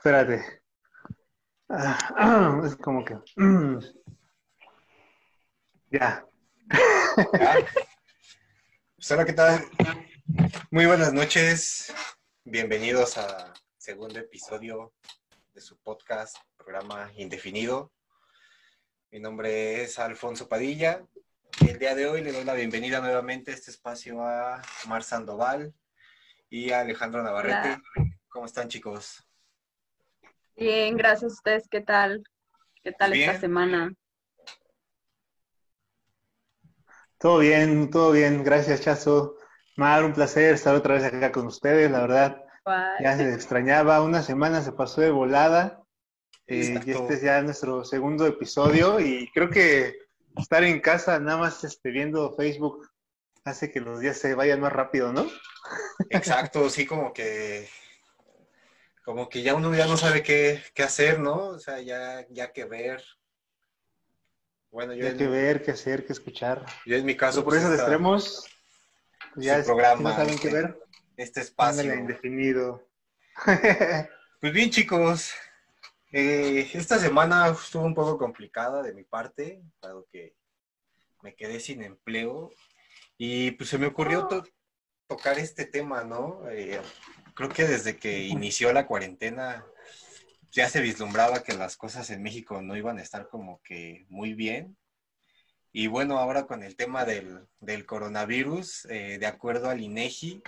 Espérate. Ah, es como que. ya. Pues hola, ¿qué tal? Muy buenas noches. Bienvenidos a segundo episodio de su podcast, programa indefinido. Mi nombre es Alfonso Padilla y el día de hoy le doy la bienvenida nuevamente a este espacio a Mar Sandoval y a Alejandro Navarrete. ¿Cómo están, chicos? Bien, gracias a ustedes. ¿Qué tal? ¿Qué tal esta semana? Todo bien, todo bien. Gracias, Chazo. Mar, un placer estar otra vez acá con ustedes, la verdad. Ya se extrañaba, una semana se pasó de volada. Eh, y este es ya nuestro segundo episodio y creo que estar en casa nada más este, viendo Facebook hace que los días se vayan más rápido, ¿no? Exacto, sí, como que como que ya uno ya no sabe qué, hacer, ¿no? O sea, ya, ya que ver. Bueno, yo. Ya que ver, qué hacer, qué escuchar. Yo en mi caso. por pues, eso extremos, pues ya programa, no saben qué este, ver. Este espacio. indefinido. pues bien, chicos. Eh, esta semana estuvo un poco complicada de mi parte, dado que me quedé sin empleo. Y pues se me ocurrió tocar este tema, ¿no? Eh, creo que desde que inició la cuarentena ya se vislumbraba que las cosas en México no iban a estar como que muy bien. Y bueno, ahora con el tema del, coronavirus, eh, de acuerdo al INEGI,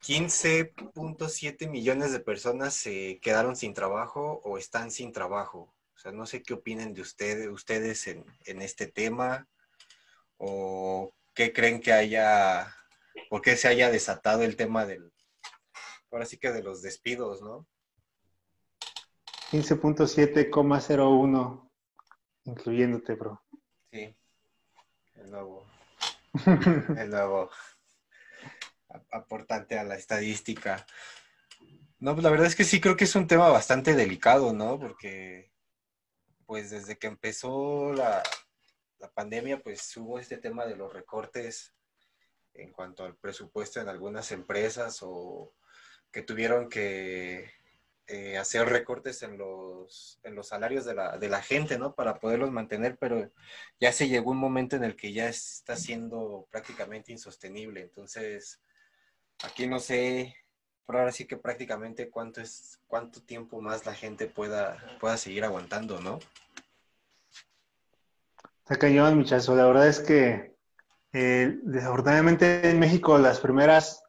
15.7 millones de personas se quedaron sin trabajo o están sin trabajo. O sea, no sé qué opinen de ustedes, ustedes en, en este tema o qué creen que haya, por qué se haya desatado el tema del, ahora sí que de los despidos, ¿no? 15.7,01, incluyéndote, bro. Sí, el nuevo, el nuevo aportante a la estadística. No, pues la verdad es que sí creo que es un tema bastante delicado, ¿no? Porque, pues desde que empezó la, la pandemia, pues hubo este tema de los recortes en cuanto al presupuesto en algunas empresas o tuvieron que eh, hacer recortes en los, en los salarios de la, de la gente, ¿no? Para poderlos mantener, pero ya se llegó un momento en el que ya está siendo prácticamente insostenible. Entonces, aquí no sé, pero ahora sí que prácticamente cuánto es, cuánto tiempo más la gente pueda, pueda seguir aguantando, ¿no? Está cañón, muchacho. La verdad es que eh, desafortunadamente en México las primeras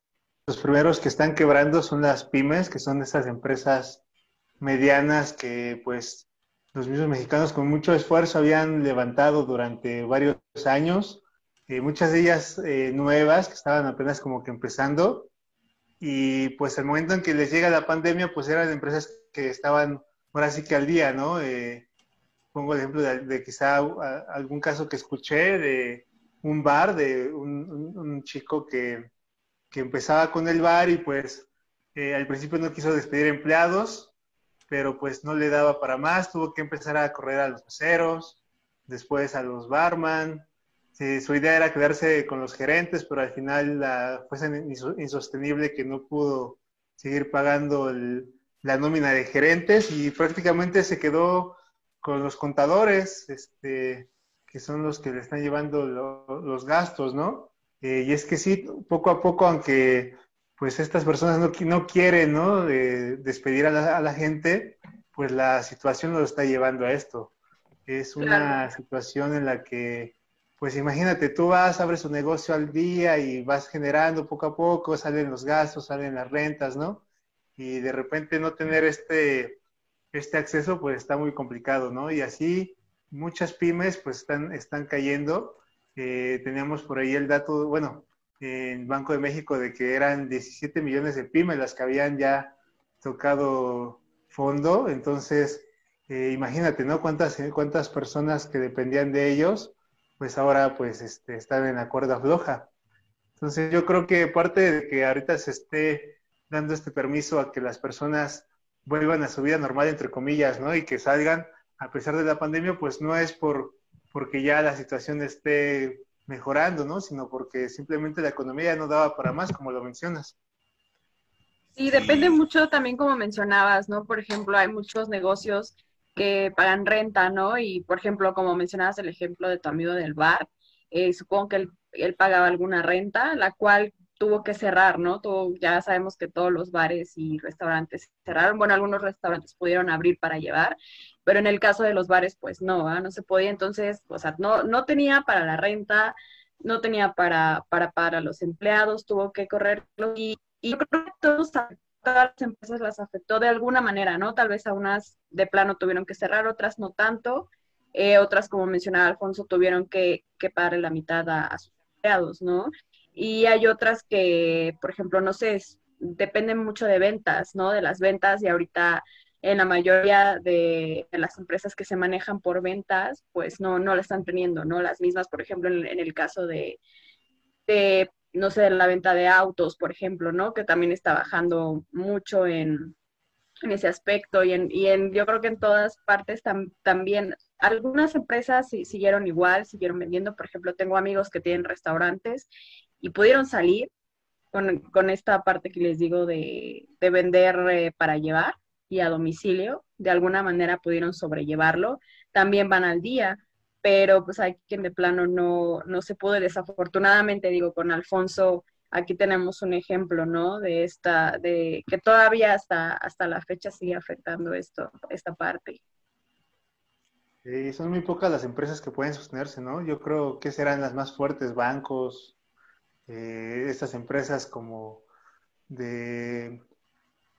los primeros que están quebrando son las pymes, que son esas empresas medianas que pues los mismos mexicanos con mucho esfuerzo habían levantado durante varios años, eh, muchas de ellas eh, nuevas que estaban apenas como que empezando y pues el momento en que les llega la pandemia pues eran empresas que estaban ahora sí que al día, ¿no? Eh, pongo el ejemplo de, quizá algún caso que escuché de un bar de un chico que que empezaba con el bar y pues eh, al principio no quiso despedir empleados, pero pues no le daba para más, tuvo que empezar a correr a los meseros, después a los barman. su idea era quedarse con los gerentes, pero al final la, fue insostenible que no pudo seguir pagando la nómina de gerentes y prácticamente se quedó con los contadores, este, que son los que le están llevando los gastos, ¿no? Eh, y es que sí, poco a poco, aunque pues estas personas no, no quieren ¿no? despedir a la, a la, gente, pues la situación nos está llevando a esto. Es una situación en la que, pues imagínate, tú vas, abres un negocio al día y vas generando poco a poco, salen los gastos, salen las rentas, ¿no? Y de repente no tener este, este acceso, pues está muy complicado, ¿no? Y así muchas pymes pues están, están cayendo teníamos por ahí el dato, bueno, en Banco de México de que eran 17 millones de pymes las que habían ya tocado fondo. Entonces, eh, imagínate, ¿no? Cuántas, cuántas personas que dependían de ellos, pues ahora pues este, están en la cuerda floja. Entonces, yo creo que parte de que ahorita se esté dando este permiso a que las personas vuelvan a su vida normal, entre comillas, ¿no? Y que salgan a pesar de la pandemia, pues no es por porque ya la situación esté mejorando, ¿no? Sino porque simplemente la economía ya no daba para más, como lo mencionas. Sí, depende mucho también como mencionabas, ¿no? Por ejemplo, hay muchos negocios que pagan renta, ¿no? Y por ejemplo, como mencionabas el ejemplo de tu amigo del bar, eh, supongo que él, él, pagaba alguna renta, la cual tuvo que cerrar, ¿no? Todo, ya sabemos que todos los bares y restaurantes cerraron. Bueno, algunos restaurantes pudieron abrir para llevar, pero en el caso de los bares, pues no, no se podía. Entonces, o sea, no, no tenía para la renta, no tenía para, para, para los empleados, tuvo que correrlo y, y creo que todas las empresas las afectó de alguna manera, ¿no? Tal vez a unas de plano tuvieron que cerrar, otras no tanto, eh, otras, como mencionaba Alfonso, tuvieron que, que pagar la mitad a sus empleados, ¿no? Y hay otras que, por ejemplo, no sé, dependen mucho de ventas, ¿no? De las ventas y ahorita en la mayoría de, las empresas que se manejan por ventas, pues no, no la están teniendo, ¿no? Las mismas, por ejemplo, en, el caso de, de, no sé, la venta de autos, por ejemplo, ¿no? Que también está bajando mucho en, en ese aspecto y en, y en, yo creo que en todas partes también, algunas empresas siguieron igual, siguieron vendiendo, por ejemplo, tengo amigos que tienen restaurantes y pudieron salir con, con esta parte que les digo de, de vender eh, para llevar y a domicilio, de alguna manera pudieron sobrellevarlo, también van al día, pero pues hay quien de plano no, no se pudo, desafortunadamente digo, con Alfonso, aquí tenemos un ejemplo, ¿no? De esta, de que todavía hasta, hasta la fecha sigue afectando esto, esta parte. Son muy pocas las empresas que pueden sostenerse, ¿no? Yo creo que serán las más fuertes, bancos, eh, estas empresas como de,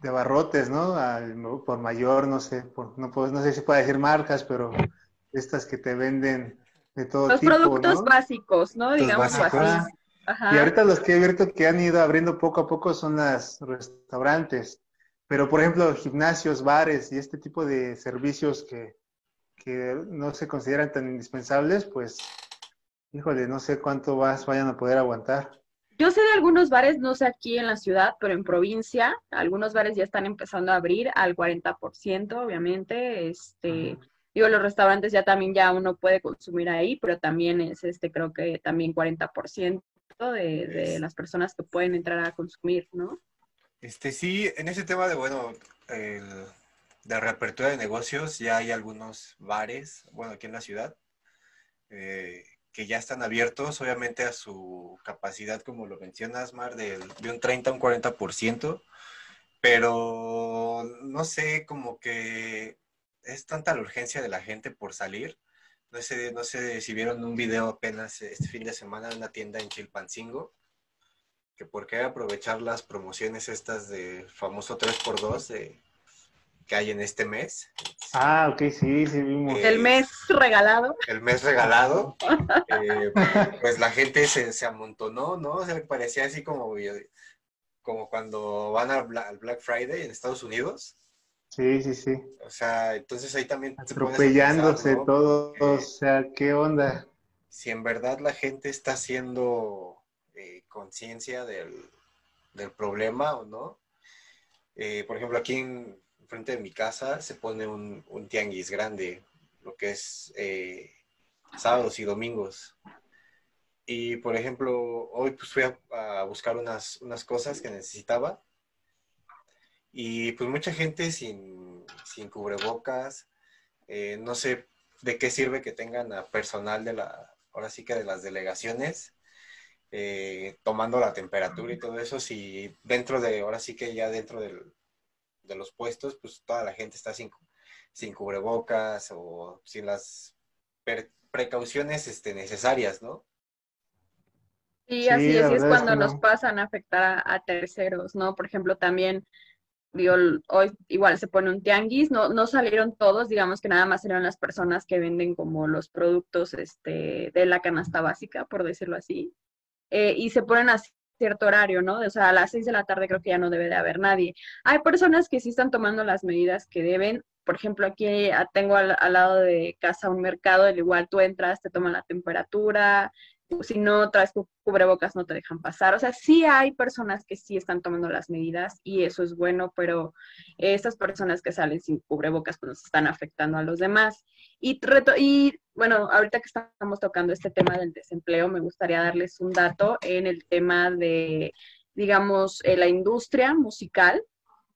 de barrotes, ¿no? Al, por mayor, no sé, por, no, puedo, no sé si puedo decir marcas, pero estas que te venden de todo los tipo. Los productos básicos, ¿no? Digamos así. Y ahorita los que he visto que han ido abriendo poco a poco son los restaurantes. Pero, por ejemplo, gimnasios, bares y este tipo de servicios que, que no se consideran tan indispensables, pues, híjole, no sé cuánto más vayan a poder aguantar. Yo sé de algunos bares, no sé aquí en la ciudad, pero en provincia, algunos bares ya están empezando a abrir al 40%, obviamente. Este, digo, los restaurantes ya también ya uno puede consumir ahí, pero también es este, creo que también 40% de, de las personas que pueden entrar a consumir, ¿no? Este, sí, en ese tema de, bueno, el, de reapertura de negocios, ya hay algunos bares, bueno, aquí en la ciudad, eh, que ya están abiertos, obviamente a su capacidad, como lo mencionas, Mar, de, de un 30 a un 40%, pero no sé, como que es tanta la urgencia de la gente por salir. No sé, no sé si vieron un video apenas este fin de semana en una tienda en Chilpancingo, que por qué aprovechar las promociones estas de famoso 3x2 de que hay en este mes. Ah, ok, sí, sí vimos. el mes regalado. El mes regalado. eh, pues la gente se, se, amontonó, ¿no? O sea, parecía así como, como cuando van al Black Friday en Estados Unidos. Sí, sí, sí. O sea, entonces ahí también... Atropellándose ¿no? todos, o sea, ¿qué onda? Si en verdad la gente está haciendo eh, conciencia del, del problema o no. Eh, por ejemplo, aquí en, frente de mi casa se pone un, un tianguis grande, lo que es eh, sábados y domingos. Y por ejemplo, hoy pues fui a, a, buscar unas, unas cosas que necesitaba. Y pues mucha gente sin, sin cubrebocas. Eh, no sé de qué sirve que tengan a personal de la, ahora sí que de las delegaciones, eh, tomando la temperatura y todo eso, si dentro de, ahora sí que ya dentro del, de los puestos, pues toda la gente está sin, sin cubrebocas o sin las precauciones este, necesarias, ¿no? Sí, así, sí, así es cuando es que no. nos pasan a afectar a, a, terceros, ¿no? Por ejemplo, también, digo, hoy igual se pone un tianguis, no, no salieron todos, digamos que nada más eran las personas que venden como los productos este, de la canasta básica, por decirlo así, eh, y se ponen así cierto horario, ¿no? O sea, a las seis de la tarde creo que ya no debe de haber nadie. Hay personas que sí están tomando las medidas que deben. Por ejemplo, aquí tengo al, al lado de casa un mercado, el igual tú entras, te toman la temperatura, si no traes cubrebocas no te dejan pasar. O sea, sí hay personas que sí están tomando las medidas y eso es bueno, pero estas personas que salen sin cubrebocas pues nos están afectando a los demás. Y, y bueno, ahorita que estamos tocando este tema del desempleo, me gustaría darles un dato en el tema de, digamos, eh, la industria musical.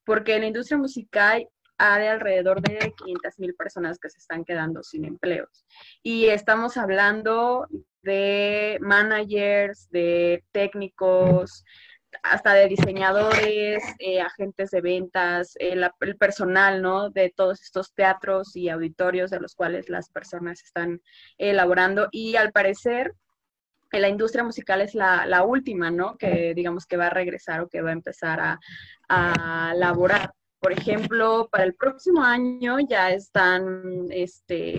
porque en la industria musical hay alrededor de 500 mil personas que se están quedando sin empleos. Y estamos hablando de managers, de técnicos, hasta de diseñadores, eh, agentes de ventas, el, personal, ¿no? De todos estos teatros y auditorios de los cuales las personas están elaborando. Y al parecer, la industria musical es la, última, ¿no? Que digamos que va a regresar o que va a empezar a, a laborar. Por ejemplo, para el próximo año ya están este,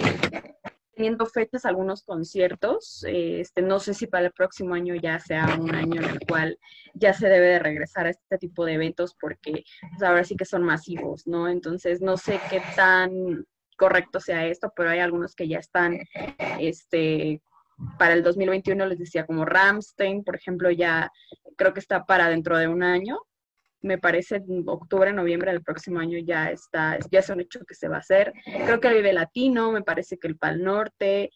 teniendo fechas algunos conciertos. Este, no sé si para el próximo año ya sea un año en el cual ya se debe de regresar a este tipo de eventos porque pues, ahora sí que son masivos, ¿no? Entonces, no sé qué tan correcto sea esto, pero hay algunos que ya están este, para el 2021 les decía como Ramstein, por ejemplo, ya creo que está para dentro de un año. Me parece en octubre, noviembre del próximo año ya está, ya es un hecho que se va a hacer. Creo que el Vive Latino, me parece que el Pal Norte,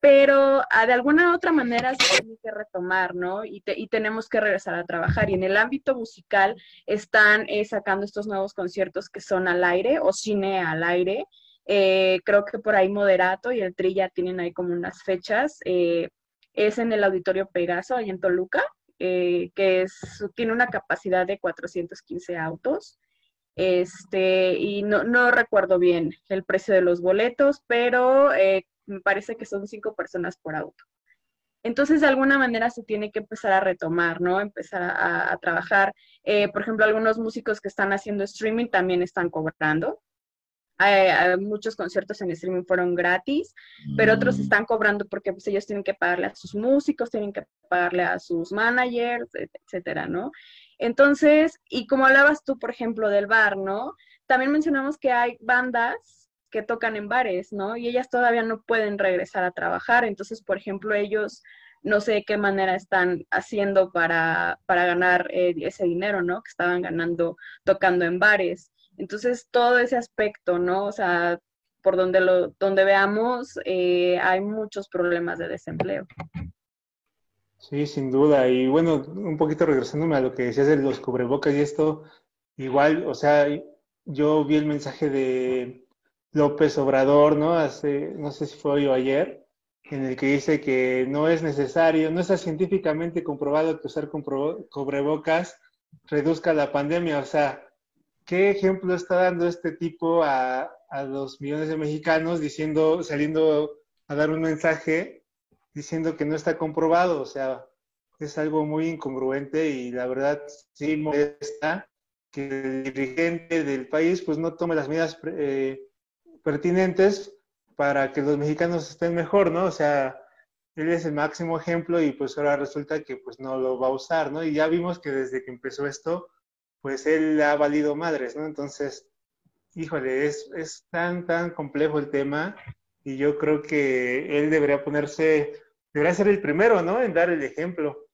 pero ah, de alguna otra manera se tiene que retomar, ¿no? Y, y, tenemos que regresar a trabajar. Y en el ámbito musical están eh, sacando estos nuevos conciertos que son al aire o cine al aire, eh, creo que por ahí Moderato y el Tri ya tienen ahí como unas fechas. Eh, es en el Auditorio Pegaso, ahí en Toluca, eh, que tiene una capacidad de 415 autos. Este, y no, no recuerdo bien el precio de los boletos, pero me parece que son cinco personas por auto. Entonces, de alguna manera se tiene que empezar a retomar, ¿no? Empezar a, a trabajar. por ejemplo, algunos músicos que están haciendo streaming también están cobrando muchos conciertos en streaming fueron gratis, pero otros mm. están cobrando porque pues, ellos tienen que pagarle a sus músicos, tienen que pagarle a sus managers, etcétera, ¿no? Entonces, y como hablabas tú, por ejemplo, del bar, ¿no? También mencionamos que hay bandas que tocan en bares, ¿no? Y ellas todavía no pueden regresar a trabajar. Entonces, por ejemplo, ellos no sé de qué manera están haciendo para, para ganar eh, ese dinero, ¿no? Que estaban ganando tocando en bares. Entonces, todo ese aspecto, ¿no? O sea, por donde, lo, donde veamos, eh, hay muchos problemas de desempleo. Sí, sin duda. Y bueno, un poquito regresándome a lo que decías de los cubrebocas y esto, igual, o sea, yo vi el mensaje de López Obrador, ¿no? Hace, no sé si fue hoy o ayer, en el que dice que no es necesario, no está científicamente comprobado que usar cubrebocas reduzca la pandemia. O sea, ¿qué ejemplo está dando este tipo a, los millones de mexicanos diciendo, saliendo a dar un mensaje diciendo que no está comprobado? O sea, es algo muy incongruente y la verdad sí molesta que el dirigente del país pues no tome las medidas eh, pertinentes para que los mexicanos estén mejor, ¿no? O sea, él es el máximo ejemplo y pues ahora resulta que pues no lo va a usar, ¿no? Y ya vimos que desde que empezó esto, pues él ha valido madres, ¿no? Entonces, híjole, es, es tan, tan complejo el tema y yo creo que él debería ponerse, debería ser el primero, ¿no? En dar el ejemplo.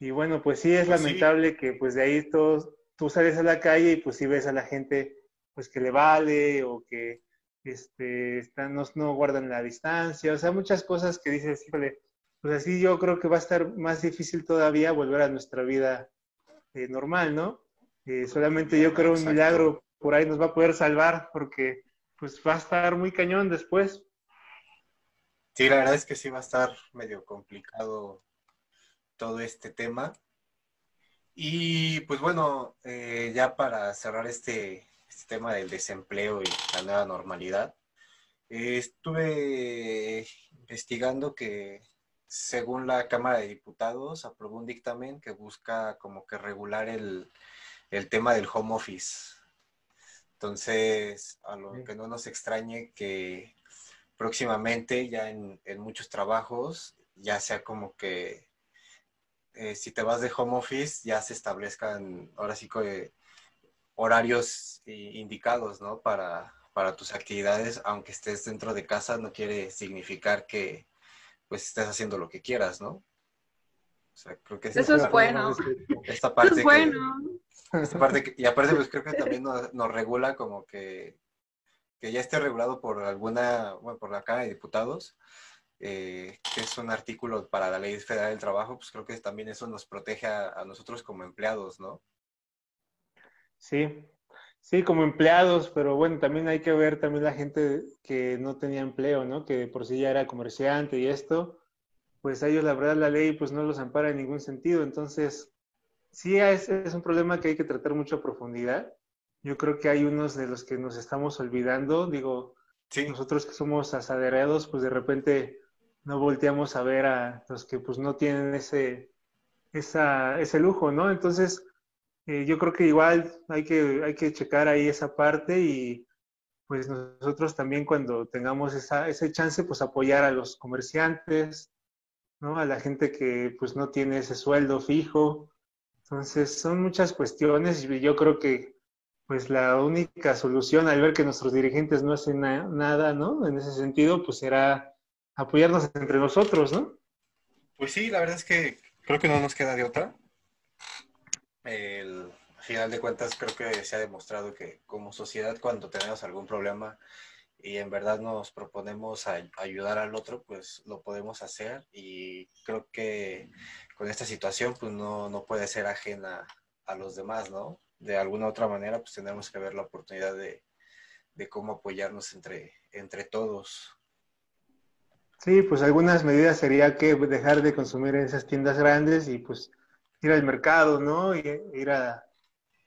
Y bueno, pues sí, es pues lamentable que pues de ahí todos, tú sales a la calle y pues sí ves a la gente pues que le vale o que este, están, no, no guardan la distancia, o sea, muchas cosas que dices, híjole, pues así yo creo que va a estar más difícil todavía volver a nuestra vida eh, normal, ¿no? Solamente yo creo un milagro por ahí nos va a poder salvar porque pues va a estar muy cañón después. Sí, la verdad es que sí va a estar medio complicado todo este tema. Y pues bueno, eh, ya para cerrar este, este, tema del desempleo y la nueva normalidad, eh, estuve investigando que según la Cámara de Diputados aprobó un dictamen que busca como que regular el, el tema del home office. Entonces, a lo que no nos extrañe que próximamente ya en, muchos trabajos ya sea como que eh, si te vas de home office ya se establezcan ahora sí que horarios indicados, ¿no? Para, para tus actividades, aunque estés dentro de casa, no quiere significar que pues estés haciendo lo que quieras, ¿no? O sea, creo que eso es bueno. Esta parte es bueno y aparte, pues creo que también nos, regula como que, que, ya esté regulado por alguna, bueno, por la Cámara de Diputados, eh, que es un artículo para la Ley Federal del Trabajo, pues creo que también eso nos protege a, nosotros como empleados, ¿no? Sí, Sí, como empleados, pero bueno, también hay que ver también la gente que no tenía empleo, ¿no? Que por sí ya era comerciante y esto, pues a ellos la verdad la ley pues no los ampara en ningún sentido. Entonces, sí es, es un problema que hay que tratar mucho a profundidad. Yo creo que hay unos de los que nos estamos olvidando. Digo, nosotros que somos asaderados, pues de repente no volteamos a ver a los que pues no tienen ese, esa, ese lujo, ¿no? Entonces, eh, yo creo que igual hay que, hay que checar ahí esa parte y pues nosotros también cuando tengamos esa, ese chance, pues apoyar a los comerciantes, ¿no? A la gente que pues no tiene ese sueldo fijo. Entonces, son muchas cuestiones y yo creo que pues la única solución al ver que nuestros dirigentes no hacen nada, ¿no? En ese sentido, pues será apoyarnos entre nosotros, ¿no? Pues sí, la verdad es que creo que no nos queda de otra el, al final de cuentas creo que se ha demostrado que como sociedad cuando tenemos algún problema y en verdad nos proponemos ayudar al otro, pues lo podemos hacer y creo que con esta situación pues no, no puede ser ajena a los demás, ¿no? De alguna otra manera pues tenemos que ver la oportunidad de, de cómo apoyarnos entre, entre todos. Sí, pues algunas medidas sería que dejar de consumir en esas tiendas grandes y pues ir al mercado, ¿no? Y, ir a,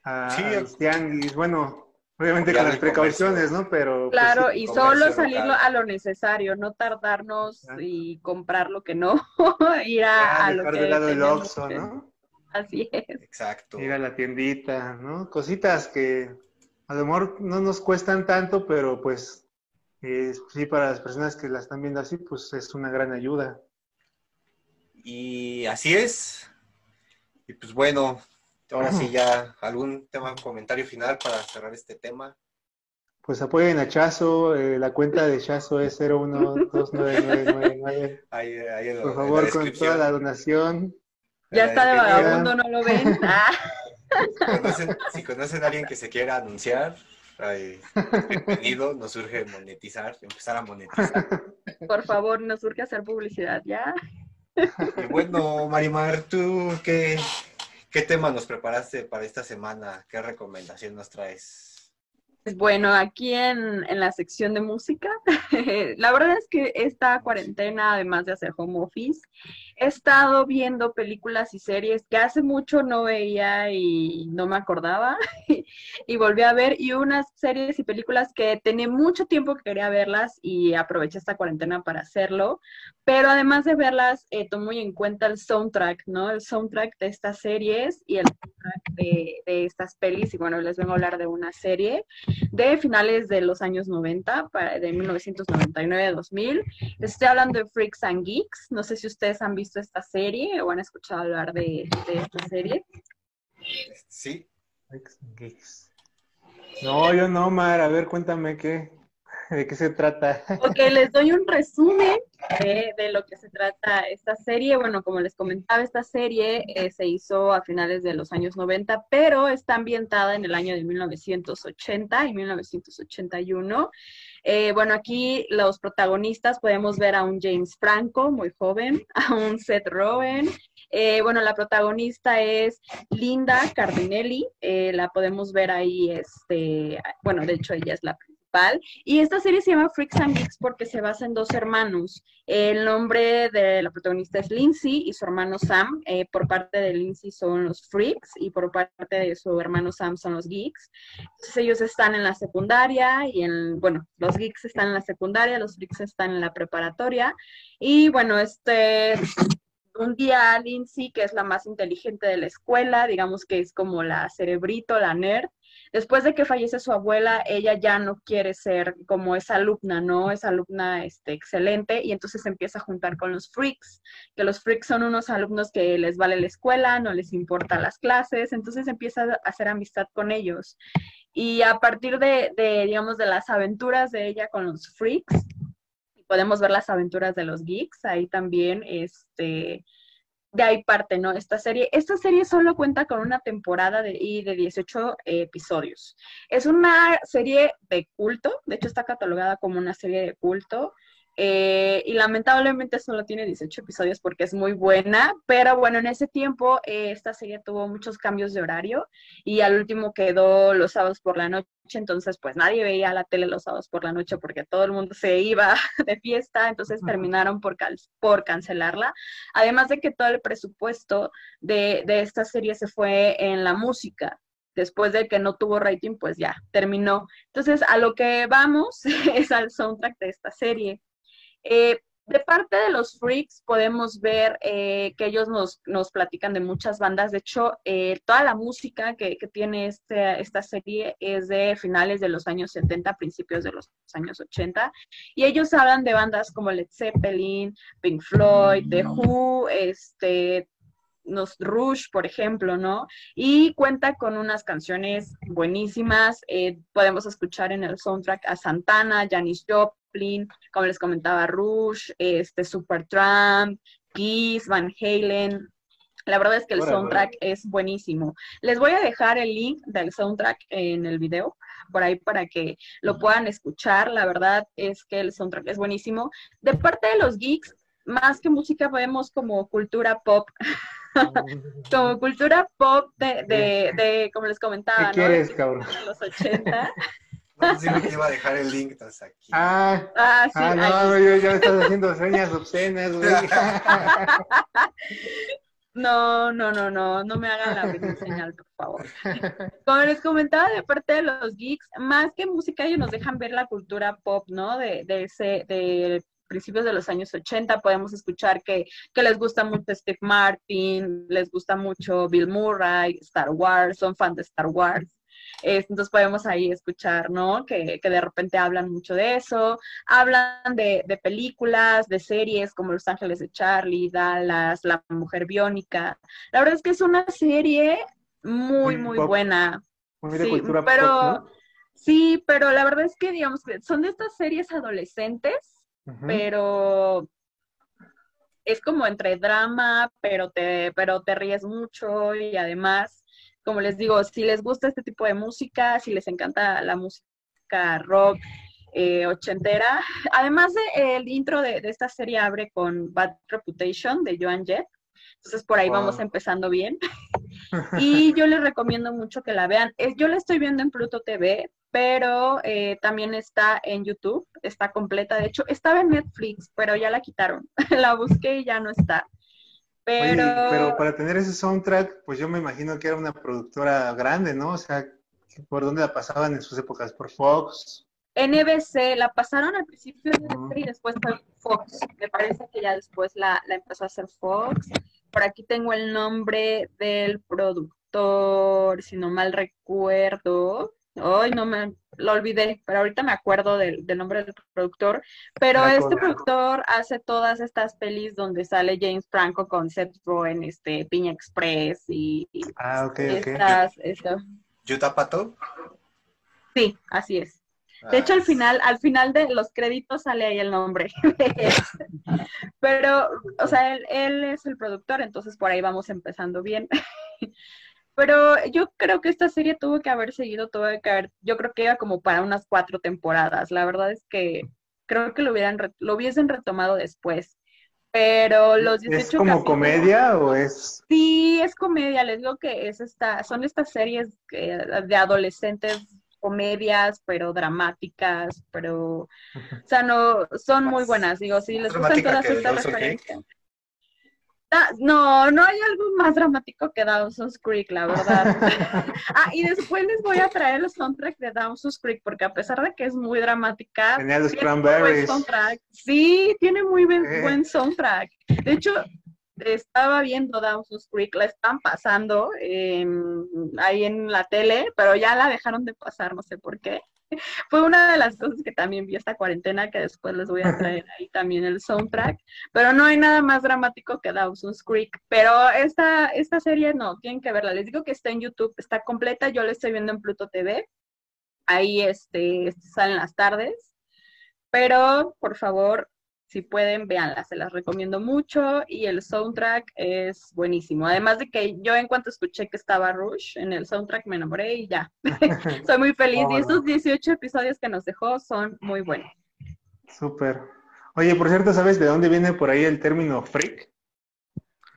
a, sí, tianguis, bueno, obviamente con las precauciones, ¿no? Pero pues, claro, y solo salir a lo necesario, no tardarnos y comprar lo que no, ir a, lo que de lado el Oxxo, ¿no? Así es. Exacto. Ir a la tiendita, ¿no? Cositas que a lo mejor no nos cuestan tanto, pero pues eh, sí para las personas que la están viendo así, pues es una gran ayuda. Y así es, y pues bueno, ahora sí ya algún tema, comentario final para cerrar este tema. Pues apoyen a Chazo, eh, la cuenta de Chazo es 012999. Ahí, ahí Por favor, con toda la donación. Ya está de vagabundo, no lo ven. Ah. Si, conocen, a alguien que se quiera anunciar, bienvenido, nos surge monetizar, empezar a monetizar. Por favor, nos surge hacer publicidad, ¿ya? Y bueno, Marimar, ¿tú qué, qué tema nos preparaste para esta semana? ¿Qué recomendación nos traes? Pues bueno, aquí en, en, la sección de música, la verdad es que esta cuarentena, además de hacer home office, he estado viendo películas y series que hace mucho no veía y no me acordaba y volví a ver y unas series y películas que tenía mucho tiempo que quería verlas y aproveché esta cuarentena para hacerlo, pero además de verlas eh, tomo muy en cuenta el soundtrack, ¿no? El soundtrack de estas series y el soundtrack de, de estas pelis y bueno, les vengo a hablar de una serie de finales de los años 90, de 1999 a 2000. Estoy hablando de Freaks and Geeks. No sé si ustedes han visto esta serie o han escuchado hablar de, esta serie. Sí. Freaks and Geeks. No, yo no, Mar. A ver, cuéntame qué, ¿De qué se trata? Ok, les doy un resumen de, lo que se trata esta serie. Bueno, como les comentaba, esta serie eh, se hizo a finales de los años 90, pero está ambientada en el año de 1980 y 1981. Eh, bueno, aquí los protagonistas podemos ver a un James Franco, muy joven, a un Seth Rogen. Eh, bueno, la protagonista es Linda Cardinelli, la podemos ver ahí, este, bueno, de hecho ella es la y esta serie se llama Freaks and Geeks porque se basa en dos hermanos. El nombre de la protagonista es Lindsay y su hermano Sam. Eh, por parte de Lindsay son los Freaks y por parte de su hermano Sam son los Geeks. Entonces ellos están en la secundaria y en, bueno, los Geeks están en la secundaria, los Freaks están en la preparatoria. Y bueno, este un día Lindsay, que es la más inteligente de la escuela, digamos que es como la cerebrito, la nerd, Después de que fallece su abuela, ella ya no quiere ser como esa alumna, ¿no? Esa alumna este, excelente y entonces empieza a juntar con los freaks, que los freaks son unos alumnos que les vale la escuela, no les importa las clases, entonces empieza a hacer amistad con ellos. Y a partir de, de digamos, de las aventuras de ella con los freaks, podemos ver las aventuras de los geeks, ahí también, este, de ahí parte, ¿no? Esta serie. Esta serie solo cuenta con una temporada de, y de 18 episodios. Es una serie de culto, de hecho está catalogada como una serie de culto. Eh, y lamentablemente solo tiene 18 episodios porque es muy buena, pero bueno, en ese tiempo eh, esta serie tuvo muchos cambios de horario y al último quedó los sábados por la noche, entonces pues nadie veía la tele los sábados por la noche porque todo el mundo se iba de fiesta, entonces terminaron por, por cancelarla. Además de que todo el presupuesto de, de esta serie se fue en la música después de que no tuvo rating, pues ya terminó. Entonces, a lo que vamos es al soundtrack de esta serie. Eh, de parte de los freaks podemos ver eh, que ellos nos, nos, platican de muchas bandas. De hecho, eh, toda la música que, que tiene este, esta serie es de finales de los años 70, principios de los años 80. Y ellos hablan de bandas como Led Zeppelin, Pink Floyd, The Who, este, nos Rush, por ejemplo, ¿no? Y cuenta con unas canciones buenísimas. podemos escuchar en el soundtrack a Santana, Janis Joplin, como les comentaba, Rush, este, Supertramp, Kiss, Van Halen. La verdad es que el soundtrack es buenísimo. Les voy a dejar el link del soundtrack en el video, por ahí para que lo puedan escuchar. La verdad es que el soundtrack es buenísimo. De parte de los geeks, más que música, vemos como cultura pop. como cultura pop de, de, como les comentaba, ¿Qué quieres, cabrón? los 80. No, sí me iba a dejar el link, entonces aquí. Ah, ah, sí, ah no, yo ya estás haciendo señas obscenas, güey. No, no, no, no, no me hagan la señal, por favor. Como les comentaba, de parte de los geeks, más que música, ellos nos dejan ver la cultura pop, ¿no? De, de ese, de principios de los años 80 podemos escuchar que, que, les gusta mucho Steve Martin, les gusta mucho Bill Murray, Star Wars, son fans de Star Wars entonces podemos ahí escuchar, ¿no? Que, de repente hablan mucho de eso, hablan de, películas, de series como Los Ángeles de Charlie, Dallas, La Mujer Biónica. La verdad es que es una serie muy, muy, buena. Muy de sí, cultura pero, Sí, pero la verdad es que, digamos, que son de estas series adolescentes, pero es como entre drama, pero te, pero te ríes mucho y además como les digo, si les gusta este tipo de música, si les encanta la música rock eh, ochentera, además de, el intro de, esta serie abre con Bad Reputation de Joan Jett, entonces por ahí vamos empezando bien. y yo les recomiendo mucho que la vean. Yo la estoy viendo en Pluto TV, pero eh, también está en YouTube, está completa. De hecho, estaba en Netflix, pero ya la quitaron. la busqué y ya no está. Pero... pero para tener ese soundtrack, pues yo me imagino que era una productora grande, ¿no? O sea, ¿por dónde la pasaban en sus épocas? ¿Por Fox? NBC, la pasaron al principio y después fue Fox. Me parece que ya después la, la empezó a hacer Fox. Por aquí tengo el nombre del productor, si no mal recuerdo. Ay, no me lo olvidé, pero ahorita me acuerdo del, nombre del productor. Pero este productor hace todas estas pelis donde sale James Franco con Seth Rogen, este, Piña Express y, ah, ok, estas, ¿Yuta Pato? Sí, así es. De hecho, al ah, final, al final de los créditos sale ahí el nombre. Pero, o sea, él, él es el productor, entonces por ahí vamos empezando bien. Pero yo creo que esta serie tuvo que haber seguido, tuvo que haber, yo creo que iba como para unas cuatro temporadas. La verdad es que creo que lo hubieran lo hubiesen retomado después. Pero los 18 ¿Es como comedia o es? Sí, es comedia. Les digo que es esta, son estas series de adolescentes comedias, pero dramáticas, pero, o sea, no, son muy buenas. Digo, si les gustan todas estas referencias. No, no hay algo más dramático que Dawson's Creek, la verdad. ah, y después les voy a traer el soundtrack de Dawson's Creek, porque a pesar de que es muy dramática, tiene Cranberries. soundtrack. Sí, tiene muy buen, eh. buen soundtrack. De hecho, estaba viendo Dawson's Creek, la están pasando ahí en la tele, pero ya la dejaron de pasar, no sé por qué. Fue una de las cosas que también vi esta cuarentena, que después les voy a traer ahí también el soundtrack. Pero no hay nada más dramático que Dawson's Creek. Pero esta, esta serie no, tienen que verla. Les digo que está en YouTube, está completa. Yo la estoy viendo en Pluto TV. Ahí este, salen las tardes. Pero, por favor, si pueden, véanlas, se las recomiendo mucho y el soundtrack es buenísimo. Además de que yo en cuanto escuché que estaba Rush en el soundtrack me enamoré y ya. Soy muy feliz y estos 18 episodios que nos dejó son muy buenos. Súper. Oye, por cierto, ¿sabes de dónde viene por ahí el término freak?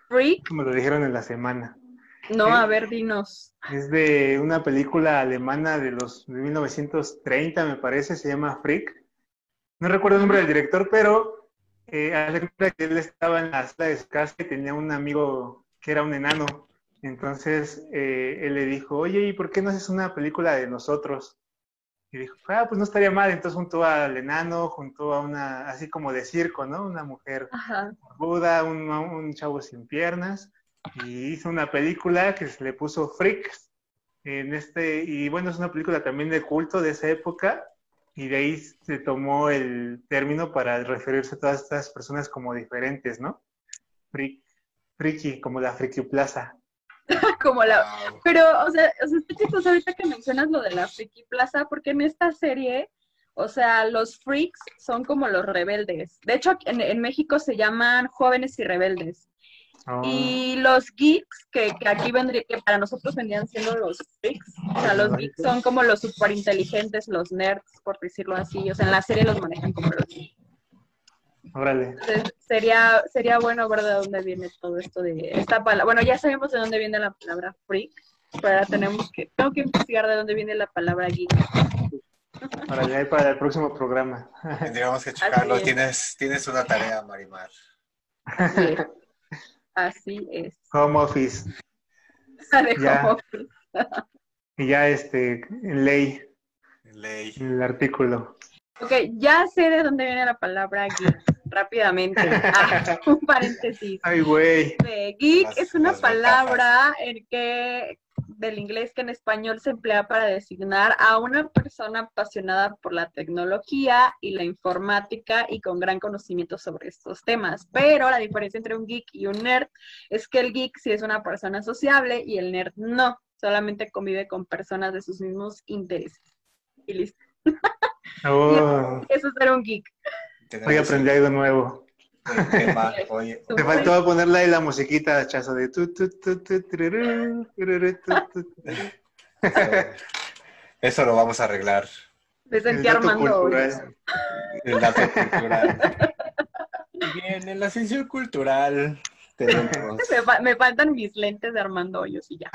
Freak. Me lo dijeron en la semana. No, ¿Eh? a ver, dinos. Es de una película alemana de los de 1930, me parece, se llama Freak. No recuerdo el nombre del director, pero eh, cuenta que él estaba en la sala de su casa y tenía un amigo que era un enano. Entonces eh, él le dijo, oye, ¿y por qué no haces una película de nosotros? Y dijo, ah, pues no estaría mal. Entonces juntó al enano, juntó a una, así como de circo, ¿no? Una mujer. Buda, un, un chavo sin piernas, y hizo una película que se le puso Freaks. En este, y bueno, es una película también de culto de esa época, y de ahí se tomó el término para referirse a todas estas personas como diferentes, ¿no? Friki, como la Friki Plaza. Como la. Pero, o sea, o sea, está chistoso ahorita que mencionas lo de la Friki Plaza, porque en esta serie, o sea, los freaks son como los rebeldes. De hecho, en, en México se llaman jóvenes y rebeldes. Oh, Y los geeks, que, que aquí vendría, que para nosotros vendrían siendo los freaks, o sea, los geeks son como los super inteligentes, los nerds, por decirlo así. O sea, en la serie los manejan como los geeks. órale. Entonces, sería, sería bueno ver de dónde viene todo esto de esta palabra. Bueno, ya sabemos de dónde viene la palabra freak, pero ahora tenemos que, tengo que investigar de dónde viene la palabra geek. Órale, ahí para el próximo programa. Tendríamos que checarlo. Tienes, tienes una tarea, Marimar. Así es. Así es. Home Office. De Ya. home office. Y ya este, en ley, Ley. en el artículo. Ok, ya sé de dónde viene la palabra geek. Rápidamente. Ah, un paréntesis. Ay, güey. geek es una palabra en que del inglés que en español se emplea para designar a una persona apasionada por la tecnología y la informática y con gran conocimiento sobre estos temas. Pero la diferencia entre un geek y un nerd es que el geek sí es una persona sociable y el nerd no, solamente convive con personas de sus mismos intereses. Y listo. Oh, Eso es ser un geek. Hoy aprendí algo nuevo. tema. Oye, Te faltó ponerle ahí la musiquita, chazo, de tu, tu, tu, tu, tururú, tururú, tu, tu, eso, eso lo vamos a arreglar. Me sentí armando hoy. cultural. El dato cultural. Bien, en la sección cultural tenemos. Me, fa- me faltan mis lentes de Armando Hoyos y ya.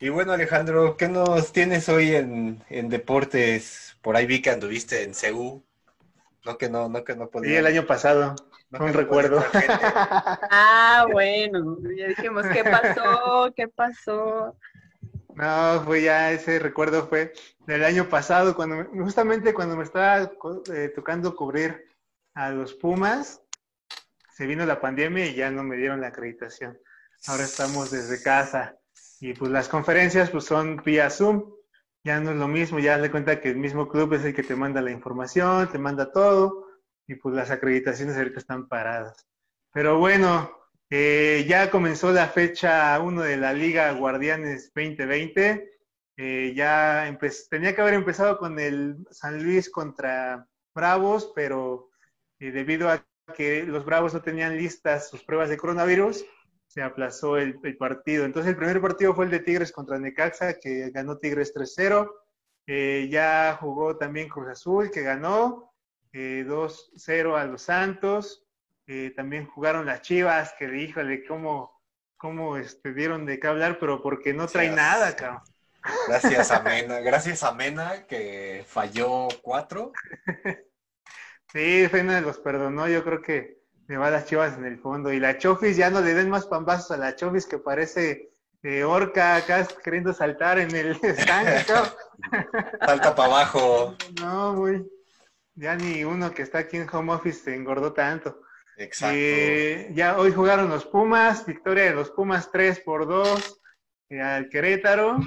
Y bueno, Alejandro, ¿qué nos tienes hoy en, en deportes? Por ahí vi que anduviste en CEU. No que no, no que no Sí, podía. el año pasado, no no recuerdo. Ah, bueno, ya dijimos, ¿qué pasó? ¿Qué pasó? No, fue ya, ese recuerdo fue del año pasado, cuando me- justamente cuando me estaba eh, tocando cubrir a los Pumas, se vino la pandemia y ya no me dieron la acreditación. Ahora estamos desde casa y pues las conferencias pues son vía Zoom, ya no es lo mismo, ya le cuenta que el mismo club es el que te manda la información, te manda todo y pues las acreditaciones ahorita están paradas. Pero bueno, eh, ya comenzó la fecha 1 de la Liga Guardianes 2020. Eh, ya tenía que haber empezado con el San Luis contra Bravos, pero eh, debido a que los Bravos no tenían listas sus pruebas de coronavirus, se aplazó el, el partido. Entonces el primer partido fue el de Tigres contra Necaxa, que ganó Tigres 3-0. Eh, ya jugó también Cruz Azul, que ganó eh, 2-0 a los Santos. Eh, también jugaron las Chivas, que híjole, cómo, cómo este, dieron de qué hablar, pero porque no trae nada, cabrón. Gracias a Mena, gracias a Mena que falló cuatro. Sí, Fena los perdonó, yo creo que me va las Chivas en el fondo. Y la Chofis, ya no le den más pambazos a la Chofis, que parece eh, orca acá queriendo saltar en el estanque. Salta para abajo. No, muy. Ya ni uno que está aquí en home office se engordó tanto. Exacto. Eh, ya hoy jugaron los Pumas, victoria de los Pumas 3 por 2 eh, al Querétaro.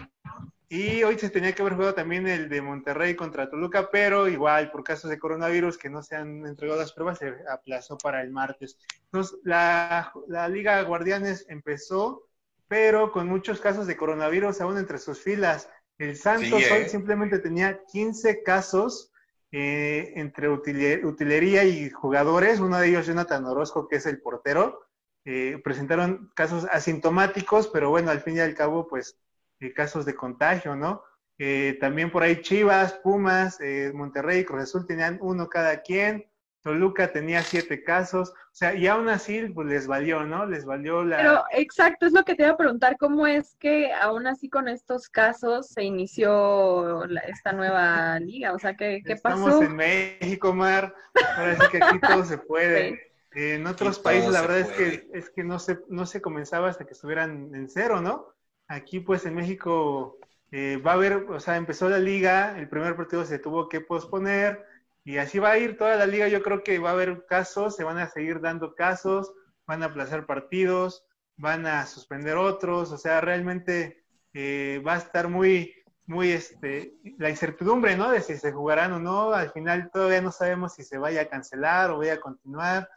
Y hoy se tenía que haber jugado también el de Monterrey contra Toluca, pero igual por casos de coronavirus que no se han entregado las pruebas, se aplazó para el martes. Entonces, la, la Liga Guardianes empezó, pero con muchos casos de coronavirus aún entre sus filas. El Santos Sí, ¿eh? hoy simplemente tenía 15 casos eh, entre utile- utilería y jugadores, uno de ellos Jonathan Orozco, que es el portero, eh, presentaron casos asintomáticos, pero bueno, al fin y al cabo, pues eh, casos de contagio, ¿no? Eh, también por ahí Chivas, Pumas, eh, Monterrey, Cruz Azul tenían uno cada quien. Toluca tenía siete casos, o sea, y aún así, pues les valió, ¿no? Les valió la... Pero exacto, es lo que te iba a preguntar, ¿cómo es que aún así con estos casos se inició esta nueva liga? O sea, ¿qué, qué Estamos pasó? en México, Mar, ahora sí que aquí todo se puede. En otros países la verdad es que, es que no, se, no se comenzaba hasta que estuvieran en cero, ¿no? Aquí pues en México eh, va a haber, o sea, empezó la liga, el primer partido se tuvo que posponer y así va a ir toda la liga. Yo creo que va a haber casos, se van a seguir dando casos, van a aplazar partidos, van a suspender otros, o sea, realmente eh, va a estar muy, muy, este, la incertidumbre, ¿no? De si se jugarán o no. Al final todavía no sabemos si se vaya a cancelar o vaya a continuar.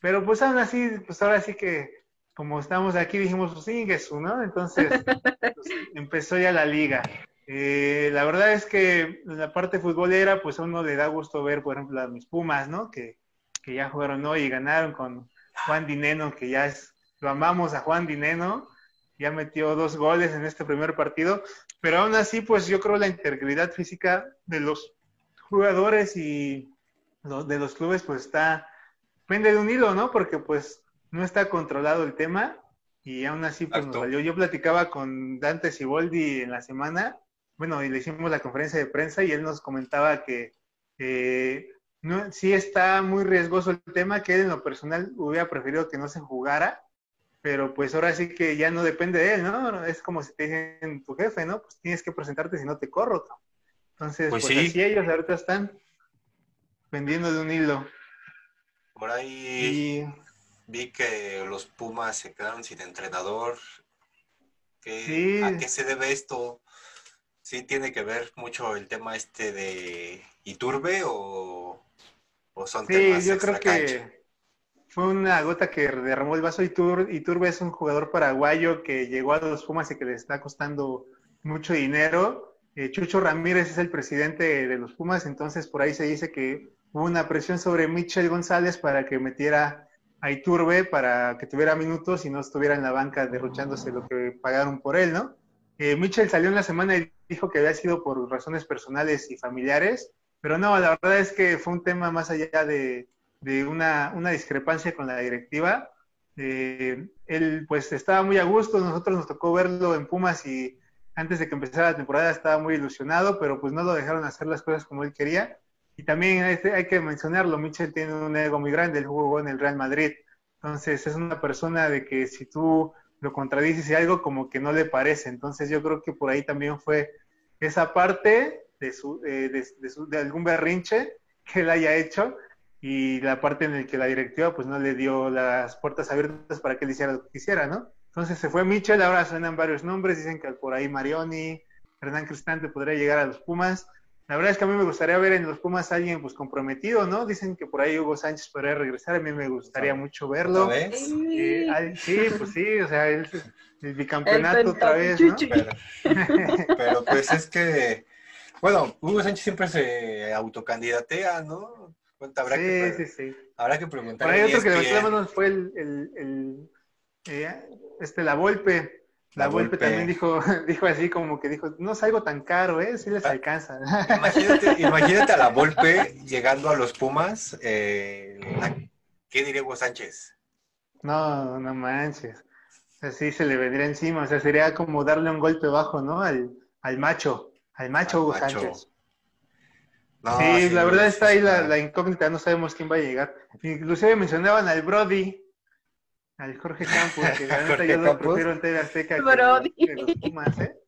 Pero pues aún así, pues ahora sí que como estamos aquí dijimos, pues sí, Jesús, ¿no? Entonces pues, empezó ya la liga. Eh, la verdad es que la parte futbolera, pues a uno le da gusto ver, por ejemplo, a mis Pumas, ¿no? Que, que ya jugaron hoy y ganaron con Juan Dineno, que ya es, lo amamos a Juan Dineno, ya metió dos goles en este primer partido, pero aún así, pues yo creo la integridad física de los jugadores y de los clubes, pues está, pende de un hilo, ¿no? Porque pues no está controlado el tema y aún así, pues nos valió. Yo platicaba con Dante Siboldi en la semana, bueno, y le hicimos la conferencia de prensa y él nos comentaba que eh, no, sí está muy riesgoso el tema, que él en lo personal hubiera preferido que no se jugara, pero pues ahora sí que ya no depende de él, ¿no? Es como si te dicen tu jefe, ¿no? Pues tienes que presentarte si no te corro. Entonces, Pues pues, sí. así ellos ahorita están pendiendo de un hilo. Por ahí Y vi que los Pumas se quedaron sin entrenador. ¿Qué- Sí. ¿A qué se debe esto? ¿Sí tiene que ver mucho el tema este de Iturbe o, o son sí, temas yo creo que fue una gota que derramó el vaso. Itur, Iturbe es un jugador paraguayo que llegó a los Pumas y que le está costando mucho dinero. Eh, Chucho Ramírez es el presidente de los Pumas, entonces por ahí se dice que hubo una presión sobre Michel González para que metiera a Iturbe para que tuviera minutos y no estuviera en la banca derrochándose lo que pagaron por él, ¿no? Eh, Michel salió en la semana y dijo que había sido por razones personales y familiares, pero no, la verdad es que fue un tema más allá de, una discrepancia con la directiva. Eh, él pues estaba muy a gusto, nosotros nos tocó verlo en Pumas y antes de que empezara la temporada estaba muy ilusionado, pero pues no lo dejaron hacer las cosas como él quería. Y también hay que mencionarlo, Michel tiene un ego muy grande, él jugó en el Real Madrid, entonces es una persona de que si tú lo contradices y algo como que no le parece, entonces yo creo que por ahí también fue esa parte de, su, eh, de, su, algún berrinche que él haya hecho y la parte en la que la directiva pues no le dio las puertas abiertas para que él hiciera lo que quisiera, ¿no? Entonces se fue Michel, ahora suenan varios nombres, dicen que por ahí Marioni, Hernán Cristante podría llegar a los Pumas. La verdad es que a mí me gustaría ver en los Pumas a alguien pues comprometido, ¿no? Dicen que por ahí Hugo Sánchez podría regresar, a mí me gustaría mucho verlo. ¿Otra vez? Eh, ay, sí, pues sí, o sea, el, el bicampeonato el otra vez, ¿no? Pero, pero pues es que, bueno, Hugo Sánchez siempre se autocandidatea, ¿no? Habrá sí, que, sí, sí. Habrá que preguntar. Por ahí otro que levantó la mano fue el, el, el eh, este, la Volpe. La, la Volpe, también dijo, dijo así como que dijo, no salgo tan caro, ¿eh? Sí les alcanza. Imagínate, imagínate a la Volpe llegando a los Pumas. Eh, ¿Qué diría Hugo Sánchez? No, no manches. Así se le vendría encima. O sea, sería como darle un golpe bajo, ¿no? Al, al macho. Al macho al Hugo macho. Sánchez. No, sí, sí, la verdad está ahí la, la, incógnita, no sabemos quién va a llegar. Inclusive mencionaban al Brody, al Jorge Campos, que neta yo lo prefiero en TV Azteca Brody. que, que, los Pumas, ¿eh?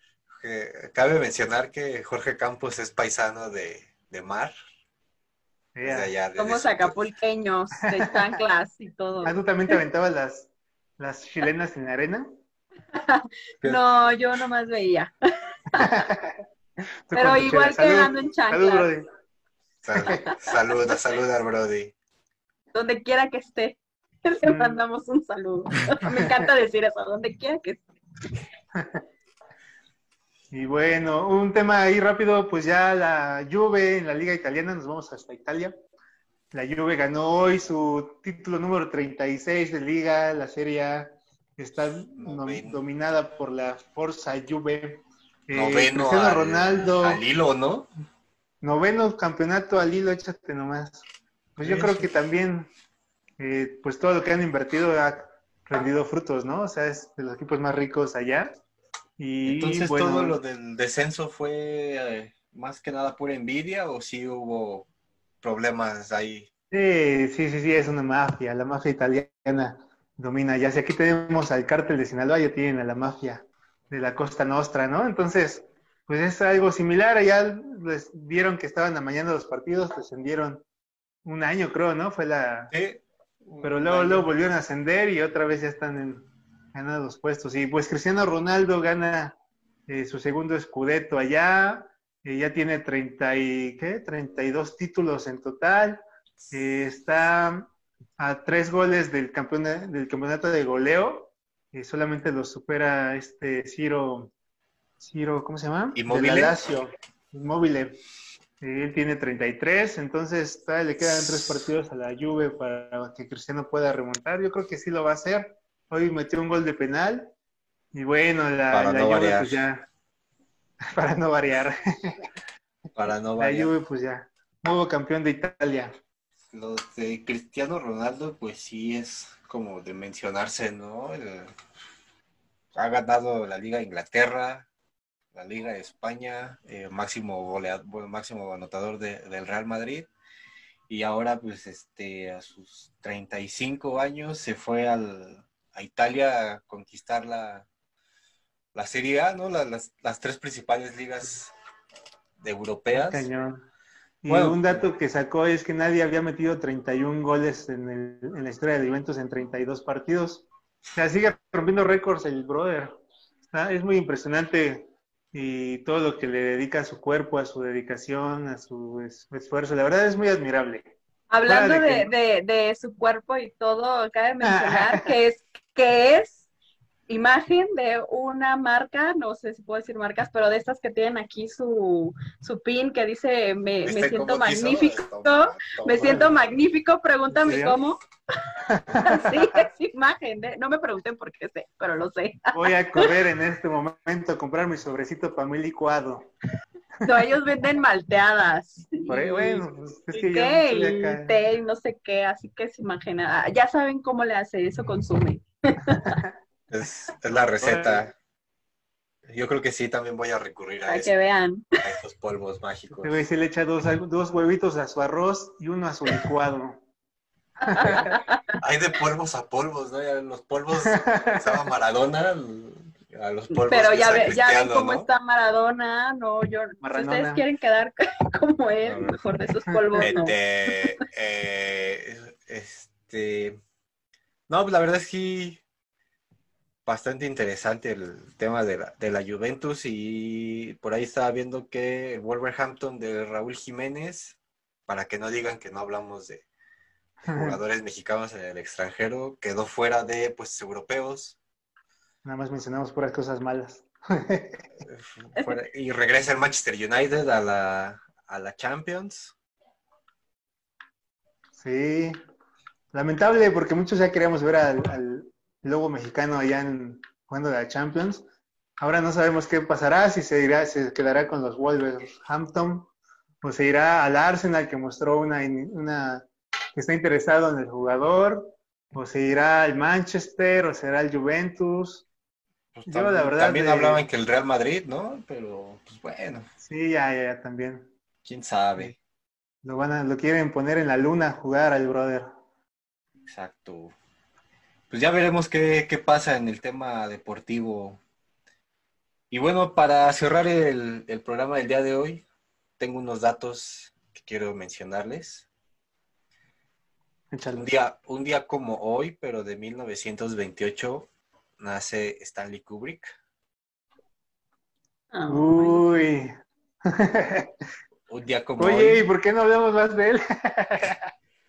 Cabe mencionar que Jorge Campos es paisano de, de Mar. Yeah. De allá, de Somos acapulqueños, de chanclas y todo. ¿Ah, tú también te aventabas las, las chilenas en la arena? no, yo nomás veía. Pero igual que ando en chanclas. Salud, Brody. Saluda, saluda al Brody. Donde quiera que esté, le mandamos un saludo. Me encanta decir eso, donde quiera que esté. Y bueno, un tema ahí rápido, pues ya la Juve en la Liga Italiana, nos vamos hasta Italia. La Juve ganó hoy su título número 36 de Liga, la serie está dominada por la Forza Juve. Eh, Noveno Cristiano al, Ronaldo. al hilo, ¿no? Noveno campeonato al hilo, échate nomás. Pues yo creo que también, eh, pues todo lo que han invertido ha rendido frutos, ¿no? O sea, es de los equipos más ricos allá. Y Entonces, bueno, ¿todo lo del descenso fue eh, más que nada pura envidia o sí hubo problemas ahí? Sí, sí, sí, sí, es una mafia. La mafia italiana domina. Ya si aquí tenemos al cártel de Sinaloa, ya tienen a la mafia de la Costa Nostra, ¿no? Entonces, pues es algo similar. Allá les vieron que estaban amañando los partidos, descendieron un año, creo, ¿no? Fue la... Sí. Pero luego, luego volvieron a ascender y otra vez ya están en ganando los puestos. Y pues Cristiano Ronaldo gana eh, su segundo escudeto allá, eh, ya tiene 30 y, ¿qué? 32 títulos en total, eh, está a tres goles del, campeón de- del campeonato de goleo, y solamente lo supera este Ciro, Ciro ¿cómo se llama? Immobile. De la Él tiene 33, entonces todavía le quedan tres partidos a la Juve para que Cristiano pueda remontar. Yo creo que sí lo va a hacer. Hoy metió un gol de penal y bueno, la, Para la no Juve variar. pues ya, para no variar, Para no la variar. Juve pues ya, nuevo campeón de Italia. Lo de Cristiano Ronaldo, pues sí es como de mencionarse, ¿no? El- ha ganado la Liga de Inglaterra, la Liga de España, eh, máximo goleador, máximo anotador de- del Real Madrid. Y ahora, pues, este, a sus 35 años se fue al, a Italia a conquistar la, la Serie A, ¿no? La- las, las tres principales ligas de europeas. Cañón. Y Bueno. un dato que sacó es que nadie había metido 31 goles en, el- en la historia de Juventus en 32 partidos. O sea, sigue rompiendo récords el brother. Es muy impresionante y todo lo que le dedica a su cuerpo, a su dedicación, a su es- esfuerzo. La verdad es muy admirable. Hablando de de, de su cuerpo y todo, cabe mencionar que es, que es imagen de una marca, no sé si puedo decir marcas, pero de estas que tienen aquí su, su pin que dice me, me ¿Viste siento magnífico, Toma, me siento magnífico, pregúntame cómo. sí, es imagen, ¿eh? no me pregunten por qué sé, pero lo sé. Voy a correr en este momento a comprar mi sobrecito para mi licuado. No, ellos venden malteadas. Por ahí, bueno, pues es y que yo qué, estoy y acá. té y no sé qué, así que se imagina, ah, ya saben cómo le hace eso, consume. Es, es la receta. Yo creo que sí, también voy a recurrir a, Para eso, que vean. a esos polvos mágicos. Este güey se le echa dos, dos huevitos a su arroz y uno a su licuado. Hay de polvos a polvos, ¿no? Ya los polvos usaba Maradona, a los polvos Pero ya, ve, ya ven cómo ¿no? está Maradona, no, yo, si ustedes quieren quedar como él, mejor de esos polvos no. Este, eh, este, no, pues la verdad es que bastante interesante el tema de la, de la Juventus y por ahí estaba viendo que el Wolverhampton de Raúl Jiménez, para que no digan que no hablamos de jugadores mexicanos en el extranjero, quedó fuera de pues europeos Nada más mencionamos puras cosas malas. y regresa el Manchester United a la, a la Champions. Sí, lamentable porque muchos ya queríamos ver al, al lobo mexicano allá en, jugando la Champions. Ahora no sabemos qué pasará, si se irá, se quedará con los Wolverhampton o se irá al Arsenal que mostró una, una que está interesado en el jugador, o se irá al Manchester o será al Juventus. Pues, Yo, también, la verdad, también de- hablaban que el Real Madrid, ¿no? Pero, pues bueno, Sí, ya, ya, ya, también. quién sabe. Lo van a, lo quieren poner en la luna a jugar al brother. Exacto. Pues ya veremos qué, qué pasa en el tema deportivo. Y bueno, para cerrar el, el programa del día de hoy, tengo unos datos que quiero mencionarles. Un día, un día como hoy, pero de 1928, nace Stanley Kubrick. Ay. Uy. Un día como Oye, ¿y hoy. por qué no hablamos más de él?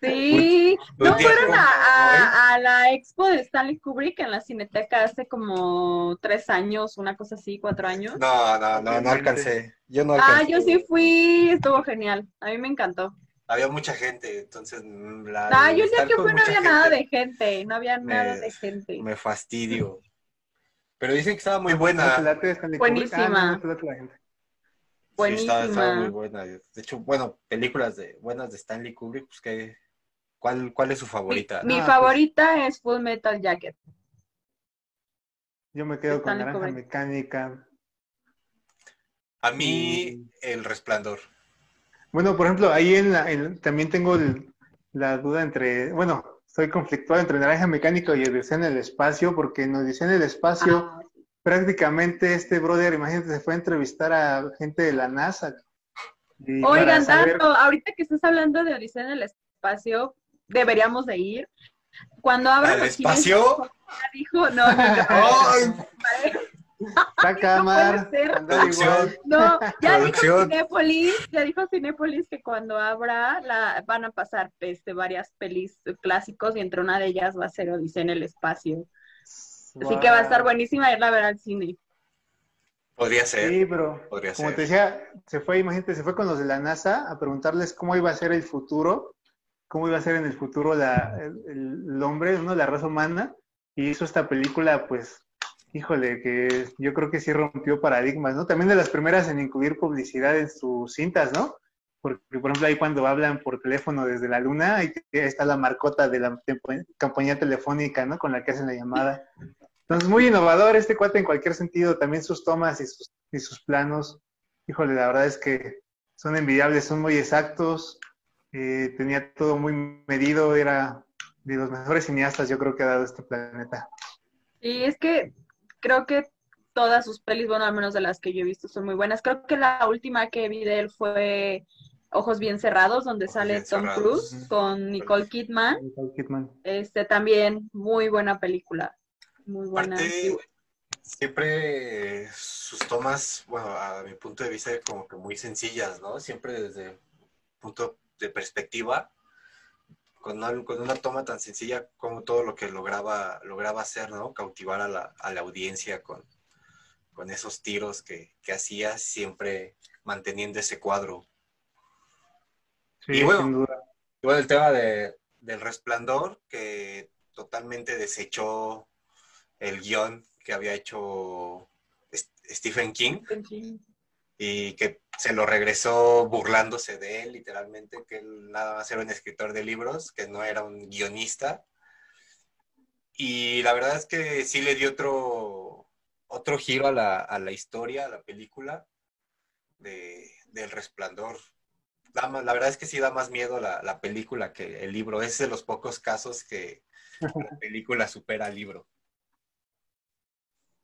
Sí, un ¿no fueron a, hoy. a- a la expo de Stanley Kubrick en la Cineteca hace como tres años, una cosa así, cuatro años? No, no, no, no alcancé. Yo no Ah, alcancé. yo sí fui, estuvo genial, a mí me encantó. Había mucha gente, entonces mm, la- Ah, yo el día que fui no había nada de gente, no había me- nada de gente. Me fastidio. Pero dicen que estaba muy ¿No te buena. Buenísima. Ah, la gente. Sí, estaba, estaba muy Buenísima. buena. De hecho, bueno, películas de buenas de Stanley Kubrick, pues que ¿cuál, cuál es su favorita? Mi Ah, pues. favorita es Full Metal Jacket. Yo me quedo con Naranja. Mecánica. A mí, El Resplandor. Bueno, por ejemplo, ahí en la, en- también tengo el- la duda entre, bueno, estoy conflictuado entre Naranja Mecánica y Odisea en el espacio, porque en Odisea en el espacio Ah, prácticamente este brother, imagínate, se fue a entrevistar a gente de la NASA. Oigan, saber- Dato, ahorita que estás hablando de Odisea en el espacio, deberíamos de ir. Cuando abra ¿Al espacio? dijo, no, no, no. ¡Ay! Saca, No. No, ya dijo. Cinépolis, ya dijo Cinépolis que cuando abra la, van a pasar este, varias pelis clásicos y entre una de ellas va a ser Odisea en el espacio. Así que va a estar Wow. buenísima irla a ver al cine. Podría ser. Sí, pero Podría como ser. te decía, se fue, imagínate, se fue con los de la NASA a preguntarles cómo iba a ser el futuro, cómo iba a ser en el futuro la, el, el hombre, ¿no? la raza humana, y hizo esta película, pues, híjole, que yo creo que sí rompió paradigmas, ¿no? También de las primeras en incluir publicidad en sus cintas, ¿no? Porque, por ejemplo, ahí cuando hablan por teléfono desde la luna, ahí está la marcota de la compañía telefónica, ¿no? Con la que hacen la llamada. Entonces, muy innovador este cuate en cualquier sentido, también sus tomas y sus, y sus planos. Híjole, la verdad es que son envidiables, son muy exactos, eh, tenía todo muy medido, era de los mejores cineastas yo creo que ha dado este planeta. Y es que creo que todas sus pelis, bueno, al menos de las que yo he visto, son muy buenas. Creo que la última que vi de él fue Ojos Bien Cerrados, donde Ojos sale Tom. Cruise con Nicole Kidman. Nicole Kidman. Este también, muy buena película. Muy buena. Aparte, Y- siempre sus tomas, bueno, a mi punto de vista, como que muy sencillas, ¿no? Siempre desde punto de perspectiva, con una, con una toma tan sencilla como todo lo que lograba, lograba hacer, ¿no? Cautivar a la, a la audiencia con, con esos tiros que, que hacía, siempre manteniendo ese cuadro. Sí, Y bueno, sin duda. Y bueno, el tema de, del resplandor, que totalmente desechó el guion que había hecho Stephen King y que se lo regresó burlándose de él, literalmente, que él nada más era un escritor de libros, que no era un guionista. Y la verdad es que sí le dio otro, otro giro a la, a la historia, a la película de, del resplandor. Da más- la verdad es que sí da más miedo la, la película que el libro. Es de los pocos casos que la película supera al libro.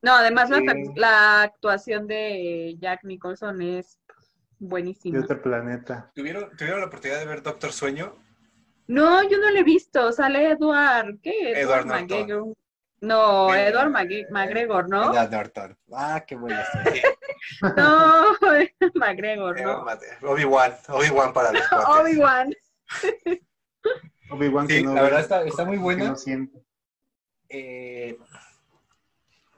No, además la, Sí. la actuación de Jack Nicholson es De buenísima. otro planeta. ¿Tuvieron, ¿Tuvieron la oportunidad de ver Doctor Sueño? No, yo no lo he visto. Sale Edward, ¿qué? Edward Norton. McGregor. No. Edward Mague- McGregor, ¿no? Edward Norton. Ah, qué bueno. No, McGregor, ¿no? Obi-Wan, Obi-Wan para los cuates. Obi-Wan. Obi-Wan Sí, que no la ve, verdad está, está muy que buena. no. Eh,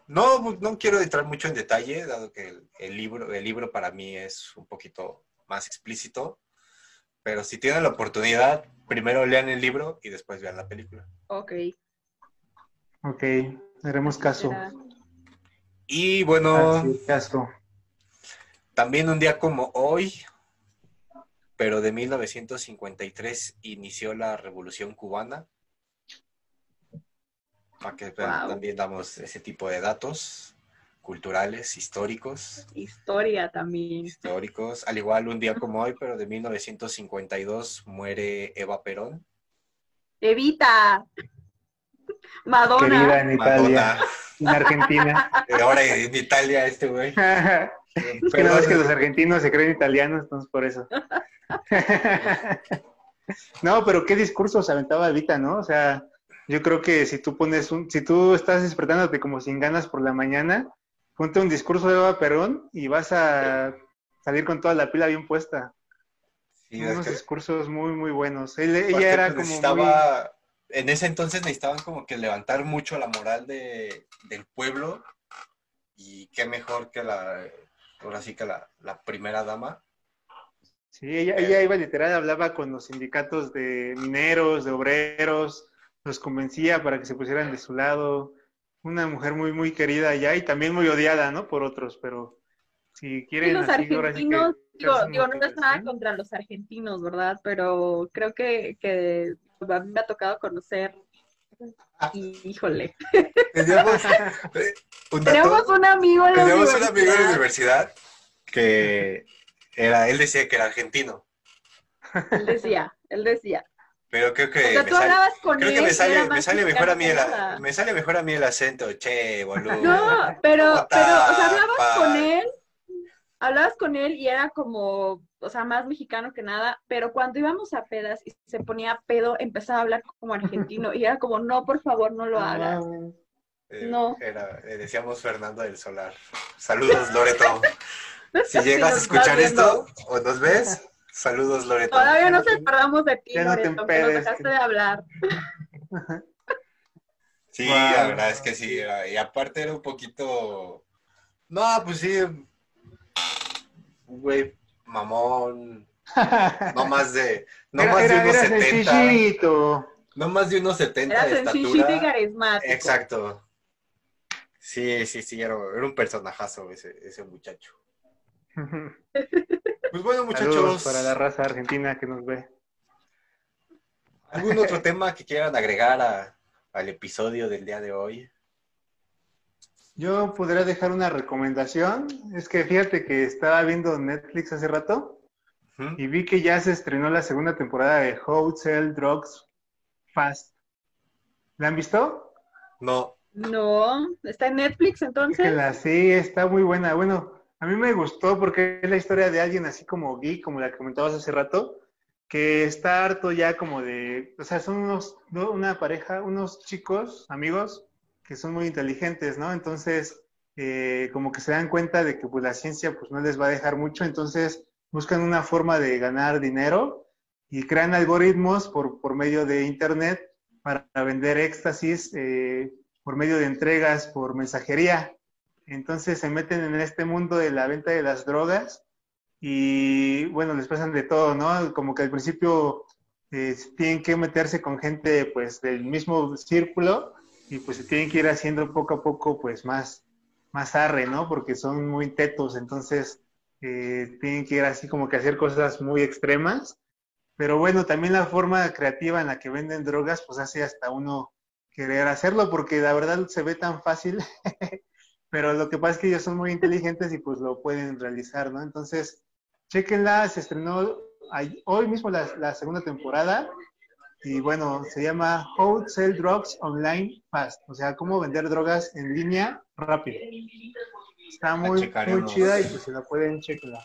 no, no quiero entrar mucho en detalle, dado que el, el libro, el libro para mí es un poquito más explícito. Pero si tienen la oportunidad, primero lean el libro y después vean la película. Ok. Ok, haremos caso. Y bueno, caso. también un día como hoy, pero de 1953, inició la Revolución Cubana. Para que Wow. también damos ese tipo de datos culturales, históricos. Historia también. históricos. Al igual, un día como hoy, pero de 1952, muere Eva Perón. Evita. Madonna. Querida en Italia, Madonna. en Argentina. Ahora en Italia, este güey. Es que no es que los argentinos se creen italianos, entonces por eso. No, pero qué discursos aventaba Evita, ¿no? O sea, yo creo que si tú pones un, si tú estás despertándote como sin ganas por la mañana, ponte un discurso de Eva Perón y vas a salir con toda la pila bien puesta. Sí, es Unos que- discursos muy, muy buenos. Él- ella era pues, como muy- necesitaba, en ese entonces necesitaban como que levantar mucho la moral de, del pueblo y qué mejor que la, ahora sí que la, la primera dama. Sí, ella, ella iba literal, hablaba con los sindicatos de mineros, de obreros, los convencía para que se pusieran de su lado. una mujer muy, muy querida allá y también muy odiada, ¿no? Por otros, pero si quieren... Y los así, ahora sí que argentinos, digo, no es nada contra los argentinos, ¿verdad? Pero creo que, que a mí me ha tocado conocer y híjole. Teníamos eh, un dato- Tenemos un amigo en la teníamos un amigo en la universidad. universidad que era, él decía que era argentino, Él decía, él decía. Pero creo que O sea, me tú sale- hablabas con Creo él que me sale, me sale mejor a mí el, me sale mejor a mí el acento, che, boludo. No, pero, ¿Cómo pero, o sea, hablabas pa? con él, hablabas con él y era como, o sea, más mexicano que nada, pero cuando íbamos a pedas y se ponía pedo, empezaba a hablar como argentino y era como, no, por favor, no lo hagas. Eh, No. Era, le decíamos Fernando del Solar. Saludos, Loreto. Si Si llegas a escuchar esto o nos ves, saludos, Loreto. Todavía no nos acordamos de ti, Ya no te Loreto, que nos dejaste de hablar. Sí, Wow. la verdad es que sí. Y aparte era un poquito. No, pues sí. Güey mamón. No más de. No era, más de era, unos era 70. sencillito. No más de unos 70 Era de sencillito y estatura. carismático. Exacto. Sí, sí, sí, era, era un personajazo ese, ese muchacho. Pues bueno, Saludos muchachos, para la raza argentina que nos ve. ¿algún otro tema que quieran agregar a- al episodio del día de hoy? Yo podría dejar una recomendación. Es que fíjate que estaba viendo Netflix hace rato y vi que ya se estrenó la segunda temporada de How Sell Drugs Fast. ¿La han visto? No, No, está en Netflix Que entonces. la sí, está muy buena. Bueno, a mí me gustó porque es la historia de alguien así como geek, como la que comentabas hace rato, que está harto ya como de, o sea, son unos, ¿no? una pareja, unos chicos, amigos, que son muy inteligentes, ¿no? Entonces, eh, como que se dan cuenta de que pues la ciencia pues no les va a dejar mucho, entonces buscan una forma de ganar dinero y crean algoritmos por, por medio de internet para vender éxtasis eh, por medio de entregas por mensajería. Entonces se meten en este mundo de la venta de las drogas y bueno, les pasan de todo, ¿no? Como que al principio eh, tienen que meterse con gente pues del mismo círculo y pues se tienen que ir haciendo poco a poco pues más, más arre, ¿no? Porque son muy tetos, entonces eh, tienen que ir así como que hacer cosas muy extremas. Pero bueno, también la forma creativa en la que venden drogas pues hace hasta uno querer hacerlo porque la verdad se ve tan fácil, pero lo que pasa es que ellos son muy inteligentes y pues lo pueden realizar, ¿no? Entonces, chequenla, se estrenó hoy mismo la, la segunda temporada y bueno, se llama How to Sell Drugs Online Fast, o sea, cómo vender drogas en línea rápido. Está muy, chida y pues si la pueden, chequenla.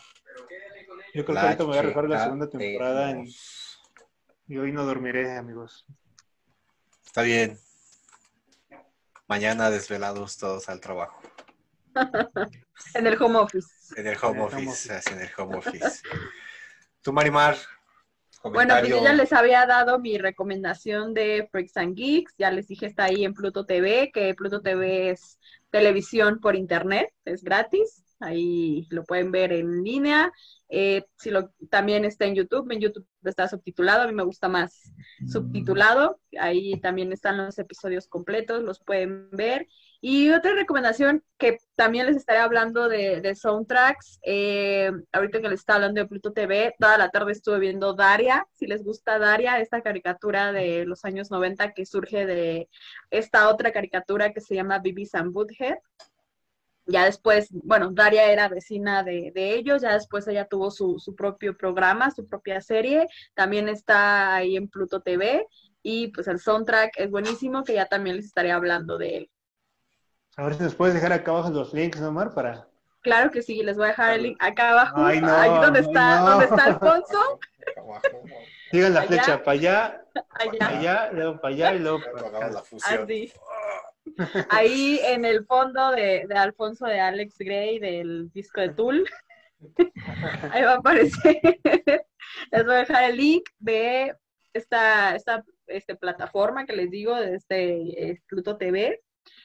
Yo creo que ahorita me voy a refer la segunda temporada en- y hoy no dormiré, amigos. Está bien. Mañana desvelados todos al trabajo. En el home office. En el home En el home office, así en el home office. Tú, Marimar, Bueno, pues yo ya les había dado mi recomendación de Freaks and Geeks, ya les dije está ahí en Pluto TV, que Pluto TV es televisión por internet, es gratis, ahí lo pueden ver en línea, eh, si lo, también está en YouTube, en YouTube está subtitulado, a mí me gusta más subtitulado, ahí también están los episodios completos, los pueden ver. Y otra recomendación que también les estaré hablando de, de soundtracks, eh, ahorita que les estaba hablando de Pluto TV, toda la tarde estuve viendo Daria, si les gusta Daria, esta caricatura de los años 90 que surge de esta otra caricatura que se llama Beavis and Butthead. Ya después, bueno, Daria era vecina de, de ellos, ya después ella tuvo su, su propio programa, su propia serie, también está ahí en Pluto TV y pues el soundtrack es buenísimo, que ya también les estaré hablando de él. A ver si nos puedes dejar acá abajo los links, ¿no, Mar? Para... Claro que sí, les voy a dejar el link acá abajo, Ay, no, ahí donde ay, está, no. donde está Alfonso, Sigan la Allá. flecha para allá, allá, para allá, luego para allá y luego para acá. fusión. así. Ahí en el fondo de, de Alfonso de Alex Gray del disco de Tool. Ahí va a aparecer. Les voy a dejar el link de esta, esta este, plataforma que les digo, de este eh, Pluto TV.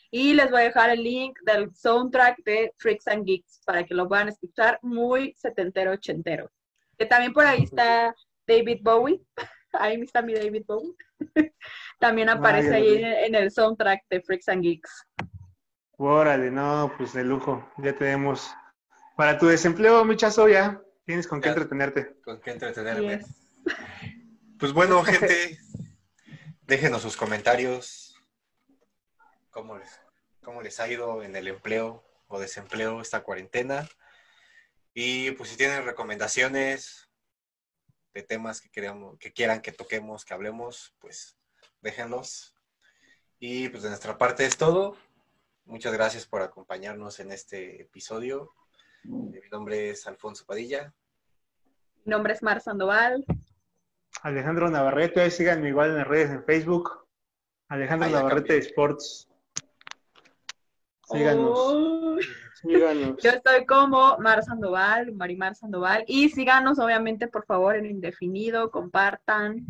Y les voy a dejar el link del soundtrack de Freaks and Geeks para que lo puedan escuchar muy setentero, ochentero. Que también por ahí está David Bowie. Ahí está mi David Bowie. También aparece ahí en, en el soundtrack de Freaks and Geeks. Órale, no, pues de lujo. Ya tenemos. Para tu desempleo, Michazo, ya tienes con qué entretenerte. Con qué entretenerme. Yes. Pues bueno, gente, déjenos sus comentarios. ¿Cómo les, ¿Cómo les ha ido en el empleo o desempleo esta cuarentena? Y pues si tienen recomendaciones de temas que, queramos, que quieran que toquemos, que hablemos, pues déjenlos. Y pues de nuestra parte es todo. Muchas gracias por acompañarnos en este episodio. Mi nombre es Alfonso Padilla. Mi nombre es Mar Sandoval. Alejandro Navarrete, síganme igual en las redes en Facebook. Alejandro Navarrete cambié. Sports. Síganos. Oh. Síganos. Yo estoy como Mar Sandoval, Marimar Sandoval. Y síganos, obviamente, por favor, en indefinido, compartan.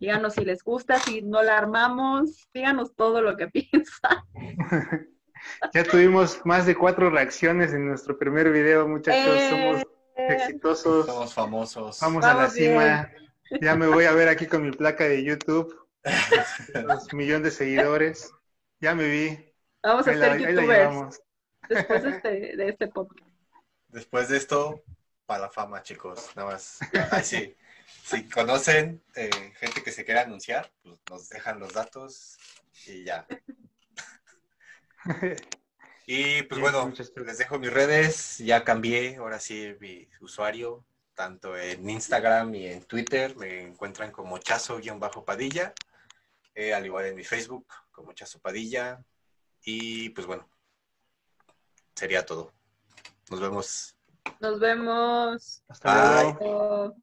Díganos si les gusta, si no la armamos. Díganos todo lo que piensan. Ya tuvimos más de cuatro reacciones en nuestro primer video, muchachos. Eh, Somos exitosos. Somos famosos. Vamos a la cima. Ya me voy a ver aquí con mi placa de YouTube. Los millones de seguidores. Ya me vi. Vamos a Ahí la, ser ahí la youtubers llevamos. Después de este, de este podcast. Después de esto, para la fama, chicos. Nada más. Ay, sí. Si conocen eh, gente que se quiera anunciar, pues nos dejan los datos y ya. Y pues bueno, les dejo mis redes. Ya cambié, ahora sí, mi usuario. Tanto en Instagram y en Twitter me encuentran como Chazo-Padilla. eh, al igual en mi Facebook, como Chazo Padilla. Y pues bueno, sería todo. Nos vemos. Nos vemos. Hasta Bye. luego.